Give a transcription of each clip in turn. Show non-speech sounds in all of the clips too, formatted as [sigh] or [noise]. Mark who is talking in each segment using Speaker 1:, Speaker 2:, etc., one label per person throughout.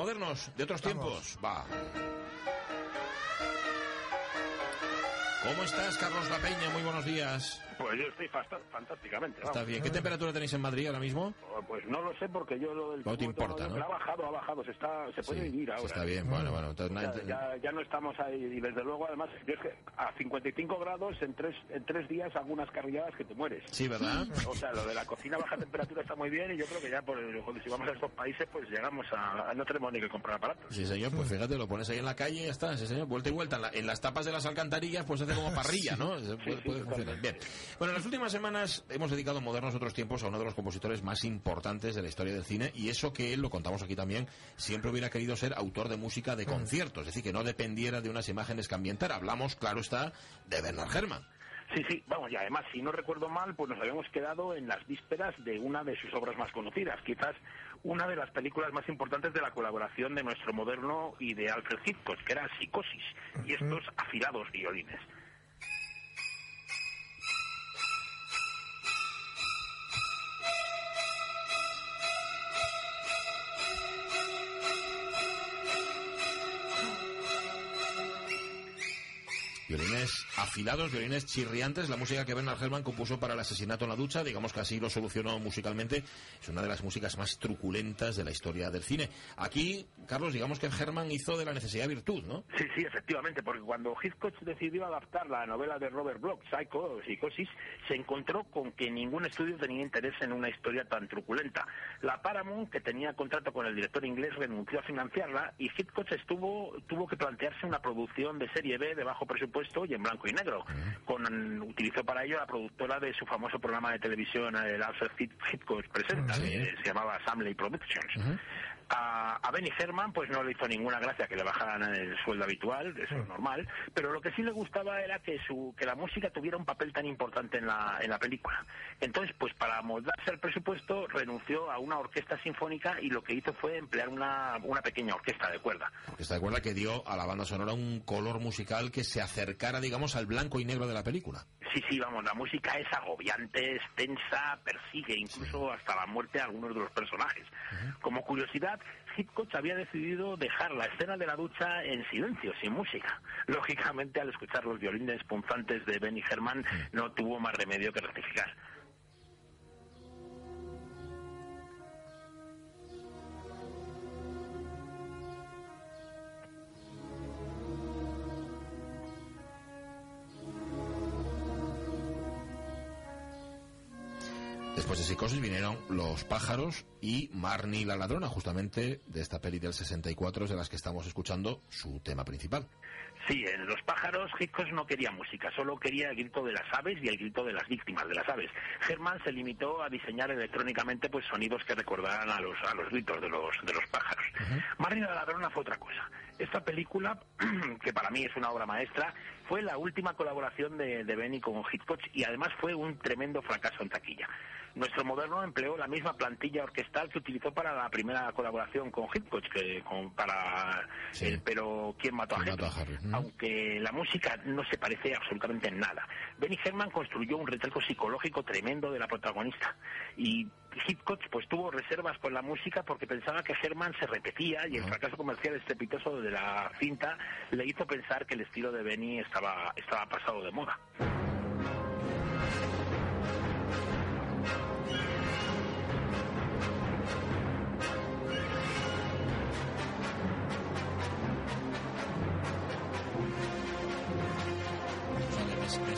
Speaker 1: modernos, de otros tiempos. Va. ¿Cómo estás, Carlos La Peña? Muy buenos días.
Speaker 2: Pues yo estoy fantásticamente.
Speaker 1: Está bien. ¿Qué temperatura tenéis en Madrid ahora mismo?
Speaker 2: Oh, pues no lo sé porque yo lo del...
Speaker 1: No te importa, ¿no?
Speaker 2: Ha bajado, ha bajado, se, está, se puede vivir ahora.
Speaker 1: Está bien, bueno, bueno.
Speaker 2: ya, ya, no estamos ahí y desde luego además yo es que a 55 grados en tres, en tres días algunas carrilladas que te mueres.
Speaker 1: Sí, ¿verdad?
Speaker 2: O sea, lo de la cocina baja temperatura está muy bien y yo creo que ya por, si vamos a estos países pues llegamos a... No tenemos ni que comprar aparatos.
Speaker 1: Sí, señor, pues fíjate, lo pones ahí en la calle y ya está, sí, señor, vuelta y vuelta. En, en las tapas de las alcantarillas pues hace como parrilla, ¿no? puede, funcionar. Bien. Bueno, en las últimas semanas hemos dedicado Modernos Otros Tiempos a uno de los compositores más importantes de la historia del cine y eso que él, lo contamos aquí también, siempre hubiera querido ser autor de música de mm. conciertos, es decir, que no dependiera de unas imágenes que ambientara. Hablamos, claro está, de Bernard Herrmann.
Speaker 2: Sí, sí, vamos, y además, si no recuerdo mal, pues nos habíamos quedado en las vísperas de una de sus obras más conocidas, quizás una de las películas más importantes de la colaboración de nuestro moderno y de Alfred Hitchcock, que era Psicosis, y estos afilados violines.
Speaker 1: Afilados, violines chirriantes, la música que Bernard Herrmann compuso para el asesinato en la ducha, digamos que así lo solucionó musicalmente, es una de las músicas más truculentas de la historia del cine. Aquí, Carlos, digamos que Herrmann hizo de la necesidad virtud, ¿no?
Speaker 2: Sí, sí, efectivamente, porque cuando Hitchcock decidió adaptar la novela de Robert Bloch, Psycho Psicosis, se encontró con que ningún estudio tenía interés en una historia tan truculenta. La Paramount, que tenía contrato con el director inglés, renunció a financiarla y Hitchcock estuvo, tuvo que plantearse una producción de serie B de bajo presupuesto y en blanco y negro. Con, utilizó para ello la productora de su famoso programa de televisión, el Alfred Hitchcock Presenta, se llamaba Samley Productions. A, a, Benny Herman pues no le hizo ninguna gracia que le bajaran el sueldo habitual, eso es normal, pero lo que sí le gustaba era que su que la música tuviera un papel tan importante en la, en la película. Entonces, pues para moldarse al presupuesto renunció a una orquesta sinfónica y lo que hizo fue emplear una, una pequeña orquesta de cuerda.
Speaker 1: Orquesta de cuerda que dio a la banda sonora un color musical que se acercara, digamos, al blanco y negro de la película.
Speaker 2: Sí, sí, vamos, la música es agobiante, es tensa, persigue incluso hasta la muerte a algunos de los personajes. Como curiosidad, Hitchcock había decidido dejar la escena de la ducha en silencio, sin música. [laughs] Lógicamente, al escuchar los violines punzantes de Benny Herman, no tuvo más remedio que rectificar.
Speaker 1: Después de Psicosis vinieron Los pájaros y Marnie la ladrona, justamente de esta peli del 64 de las que estamos escuchando su tema principal.
Speaker 2: Sí, en Los pájaros Hitchcock no quería música, solo quería el grito de las aves y el grito de las víctimas de las aves. Herman se limitó a diseñar electrónicamente pues sonidos que recordaran a los a los gritos de los de los pájaros. Marnie la ladrona fue otra cosa. Esta película, [clears throat] que para mí es una obra maestra, fue la última colaboración de, de Benny con Hitchcock y además fue un tremendo fracaso en taquilla. Nuestro moderno empleó la misma plantilla orquestal que utilizó para la primera colaboración con Hitchcock, que con, para el Pero ¿Quién mató a Harry? Aunque la música no se parece absolutamente en nada. Benny Herman construyó un retrato psicológico tremendo de la protagonista y Hitchcock pues tuvo reservas con la música porque pensaba que Herman se repetía y el fracaso comercial estrepitoso de la cinta le hizo pensar que el estilo de Benny estaba, estaba pasado de moda.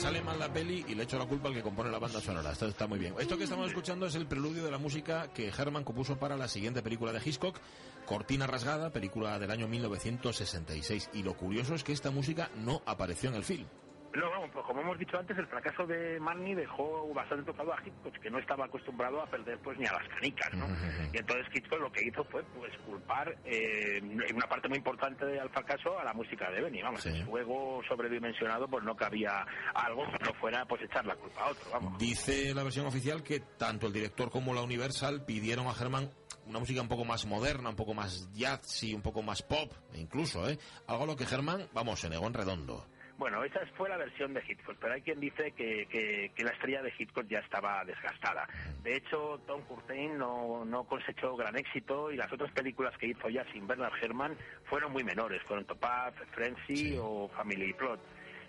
Speaker 1: Sale mal la peli y le echo la culpa al que compone la banda sonora. Esto está muy bien. Esto que estamos escuchando es el preludio de la música que Herman compuso para la siguiente película de Hitchcock, Cortina Rasgada, película del año 1966. Y lo curioso es que esta música no apareció en el film.
Speaker 2: No, vamos, pues como hemos dicho antes, el fracaso de Marnie dejó bastante tocado a Hitchcock, que no estaba acostumbrado a perder pues ni a las canicas, ¿no? Y entonces Hitchcock lo que hizo fue pues culpar eh, una parte muy importante del fracaso a la música de Benny, vamos, sí. juego sobredimensionado pues no cabía algo que no fuera pues echar la culpa a otro, vamos.
Speaker 1: Dice la versión oficial que tanto el director como la Universal pidieron a Herman una música un poco más moderna, un poco más jazzy, un poco más pop, incluso, ¿eh? Algo a lo que Herman, vamos, se negó en redondo.
Speaker 2: Bueno, esa fue la versión de Hitchcock, pero hay quien dice que, que, la estrella de Hitchcock ya estaba desgastada. De hecho, Tom Curtain no, no cosechó gran éxito y las otras películas que hizo ya sin Bernard Herrmann fueron muy menores, fueron Topaz, Frenzy o Family Plot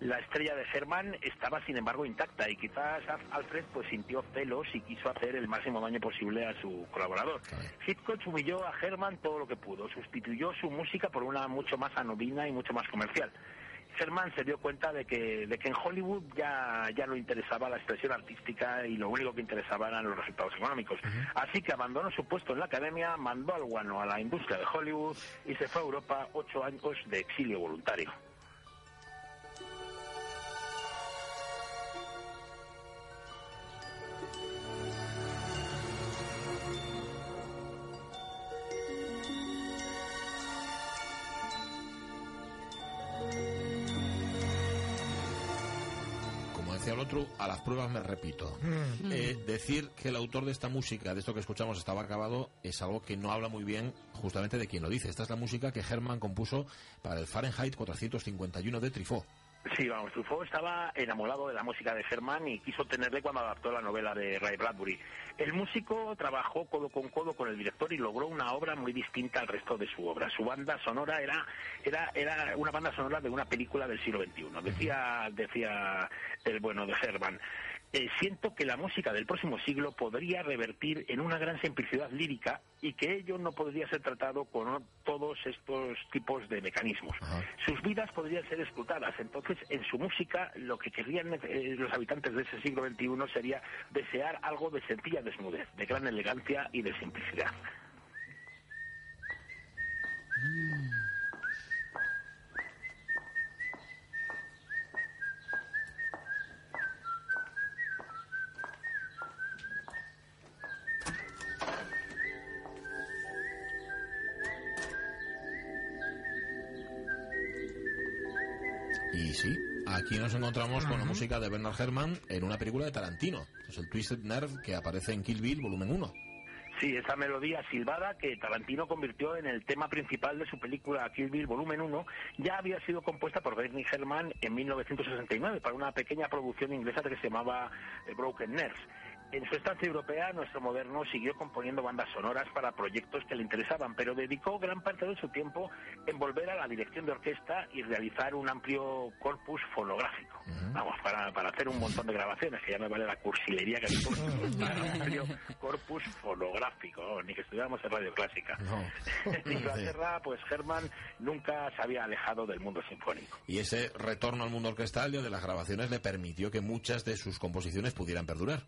Speaker 2: la estrella de Herman estaba sin embargo intacta y quizás Alfred pues sintió celos y quiso hacer el máximo daño posible a su colaborador. Hitchcock humilló a Herman todo lo que pudo, sustituyó su música por una mucho más anodina y mucho más comercial. Herman se dio cuenta de que, de que en Hollywood ya, ya no interesaba la expresión artística y lo único que interesaba eran los resultados económicos. Así que abandonó su puesto en la academia, mandó al guano a la industria de Hollywood y se fue a Europa ocho años de exilio voluntario.
Speaker 1: Al otro, a las pruebas me repito. Mm. Eh, decir que el autor de esta música, de esto que escuchamos, estaba acabado, es algo que no habla muy bien justamente de quien lo dice. Esta es la música que Herman compuso para el Fahrenheit 451 de Trifó.
Speaker 2: Sí, vamos, Truffaut estaba enamorado de la música de Herman y quiso tenerle cuando adaptó la novela de Ray Bradbury. El músico trabajó codo con codo con el director y logró una obra muy distinta al resto de su obra. Su banda sonora era, era, era una banda sonora de una película del siglo XXI. Decía, decía el bueno de Herman. Eh, siento que la música del próximo siglo podría revertir en una gran simplicidad lírica y que ello no podría ser tratado con todos estos tipos de mecanismos. Sus vidas podrían ser explotadas. Entonces, en su música, lo que querían eh, los habitantes de ese siglo XXI sería desear algo de sencilla desnudez, de gran elegancia y de simplicidad. Mm.
Speaker 1: Sí, aquí nos encontramos con la música de Bernard Herrmann en una película de Tarantino. Es el Twisted Nerve que aparece en Kill Bill, volumen 1.
Speaker 2: Sí, esa melodía silbada que Tarantino convirtió en el tema principal de su película Kill Bill Volumen 1 ya había sido compuesta por Bernie Herrmann en 1969 para una pequeña producción inglesa que se llamaba eh, Broken Nerves. En su estancia europea, nuestro moderno siguió componiendo bandas sonoras para proyectos que le interesaban, pero dedicó gran parte de su tiempo en volver a la dirección de orquesta y realizar un amplio corpus fonográfico. Vamos, para, para, hacer un montón de grabaciones, que ya me vale la cursilería que dijo. un [laughs] amplio corpus fonográfico, ni que estudiáramos en radio clásica. [laughs] en Inglaterra, pues Herman nunca se había alejado del mundo sinfónico.
Speaker 1: Y ese retorno al mundo orquestal y de las grabaciones le permitió que muchas de sus composiciones pudieran perdurar.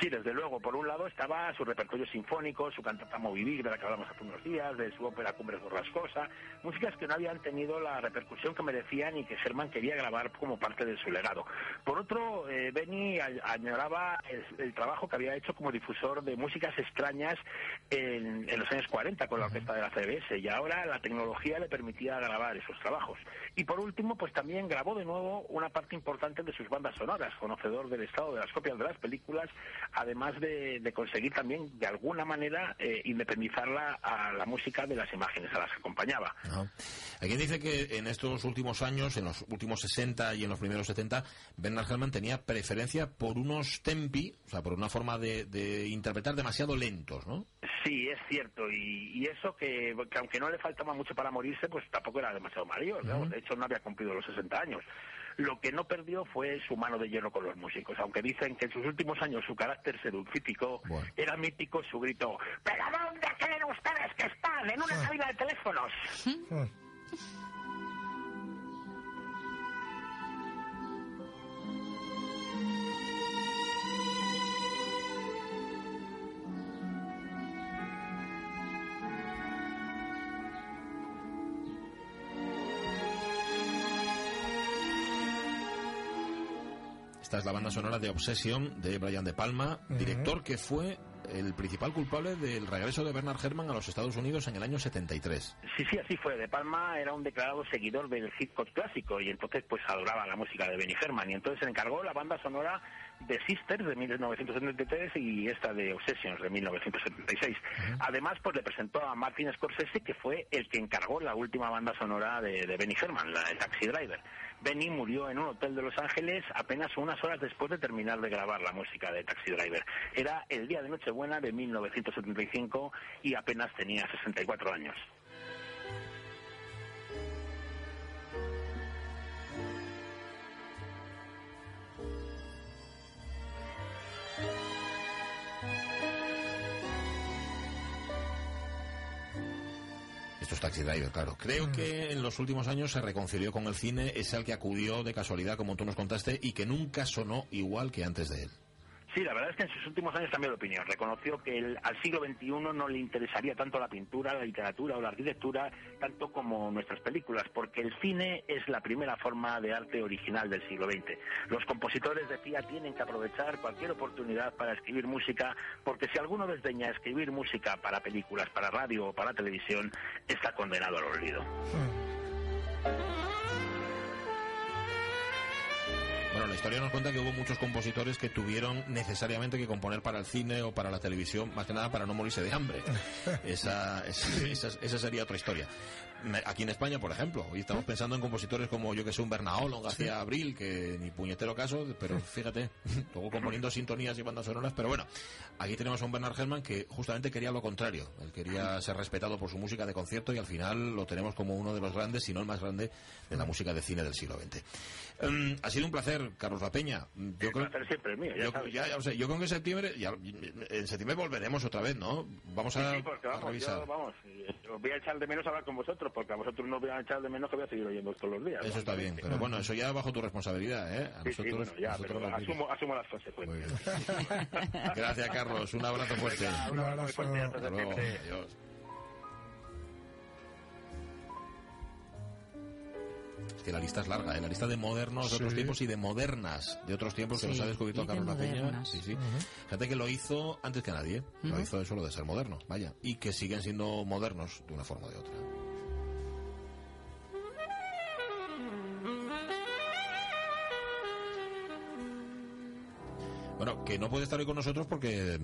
Speaker 2: Sí, desde luego. Por un lado estaba su repertorio sinfónico, su cantata Movivic, de la que hablamos hace unos días, de su ópera Cumbres Borrascosa, músicas que no habían tenido la repercusión que merecían y que Sherman quería grabar como parte de su legado. Por otro, eh, Benny añoraba el, trabajo que había hecho como difusor de músicas extrañas en, los años 40 con la orquesta de la CBS y ahora la tecnología le permitía grabar esos trabajos. Y por último, pues también grabó de nuevo una parte importante de sus bandas sonoras, conocedor del estado de las copias de las películas, además de, conseguir también de alguna manera eh, independizarla a la música de las imágenes a las que acompañaba.
Speaker 1: Hay quien dice que en estos últimos años, en los últimos 60 y en los primeros 70, Bernard Herrmann tenía preferencia por unos tempi, o sea, por una forma de, interpretar demasiado lentos, ¿no?
Speaker 2: Sí, es cierto, y, eso que, aunque no le faltaba mucho para morirse, pues tampoco era demasiado mayor, de hecho no había cumplido los 60 años. Lo que no perdió fue su mano de hierro con los músicos, aunque dicen que en sus últimos años su carácter seducífico era mítico su grito ¿Pero dónde creen ustedes que están? En una ah. cabina de teléfonos.
Speaker 1: Esta es la banda sonora de Obsession de Brian De Palma, director que fue el principal culpable del regreso de Bernard Herrmann a los Estados Unidos en el año 73.
Speaker 2: Sí, sí, así fue. De Palma era un declarado seguidor del hip hop clásico y entonces pues adoraba la música de Benny Herrmann y entonces se encargó la banda sonora The Sisters de 1973 y esta de Obsessions de 1976. Además, pues le presentó a Martin Scorsese, que fue el que encargó la última banda sonora de, de Benny Herman, la, el Taxi Driver. Benny murió en un hotel de Los Ángeles apenas unas horas después de terminar de grabar la música de Taxi Driver. Era el día de Nochebuena de 1975 y apenas tenía 64 años.
Speaker 1: Esto es Taxi Driver, claro. Creo que en los últimos años se reconcilió con el cine, es el que acudió de casualidad, como tú nos contaste, y que nunca sonó igual que antes de él.
Speaker 2: Sí, la verdad es que en sus últimos años cambió de opinión. Reconoció que al siglo XXI no le interesaría tanto la pintura, la literatura o la arquitectura, tanto como nuestras películas, porque el cine es la primera forma de arte original del siglo XX. Los compositores, decía, tienen que aprovechar cualquier oportunidad para escribir música, porque si alguno desdeña escribir música para películas, para radio o para televisión, está condenado al olvido.
Speaker 1: Bueno, la historia nos cuenta que hubo muchos compositores que tuvieron necesariamente que componer para el cine o para la televisión, más que nada para no morirse de hambre. [laughs] Esa, es- esa, esa sería otra historia. Aquí en España, por ejemplo, hoy estamos pensando en compositores como yo que sé, un Bernaolo, un García Abril, que ni puñetero caso, pero fíjate, [laughs] luego componiendo sintonías y bandas sonoras, pero bueno, aquí tenemos a un Bernard Herrmann que justamente quería lo contrario, él quería ser respetado por su música de concierto y al final lo tenemos como uno de los grandes, si no el más grande, de la música de cine del siglo XX. Em, ha sido un placer, Carlos La Peña. Yo
Speaker 2: El
Speaker 1: creo,
Speaker 2: placer siempre es mío, ya
Speaker 1: yo,
Speaker 2: sabes.
Speaker 1: ya-. Yo creo que en septiembre, ya- en septiembre volveremos otra vez, ¿no? Vamos a,
Speaker 2: Sí, porque
Speaker 1: a
Speaker 2: vamos,
Speaker 1: revisar.
Speaker 2: yo, vamos, eh, os voy a echar de menos hablar con vosotros, porque a vosotros no os voy a echar de menos que voy a seguir oyendo todos los días.
Speaker 1: Eso está bien, pero bueno, eso ya bajo tu responsabilidad, ¿eh? A
Speaker 2: Sí, sí,
Speaker 1: nosotros,
Speaker 2: bueno, ya,
Speaker 1: nosotros
Speaker 2: pero
Speaker 1: nos
Speaker 2: asumo, asumo las consecuencias.
Speaker 1: Muy bien. [laughs] Gracias, Carlos. Un abrazo fuerte.
Speaker 2: Venga, un abrazo fuerte, hasta
Speaker 1: Hasta luego. Adiós. Es que la lista es larga, ¿eh? la lista de modernos de otros tiempos y de modernas de otros tiempos que nos ha descubierto
Speaker 3: de
Speaker 1: Carlos La Peña. Sí, que lo hizo antes que nadie. Lo
Speaker 3: Ujú.
Speaker 1: hizo eso lo de ser moderno, vaya. Y que siguen siendo modernos de una forma o de otra. Que no puede estar hoy con nosotros porque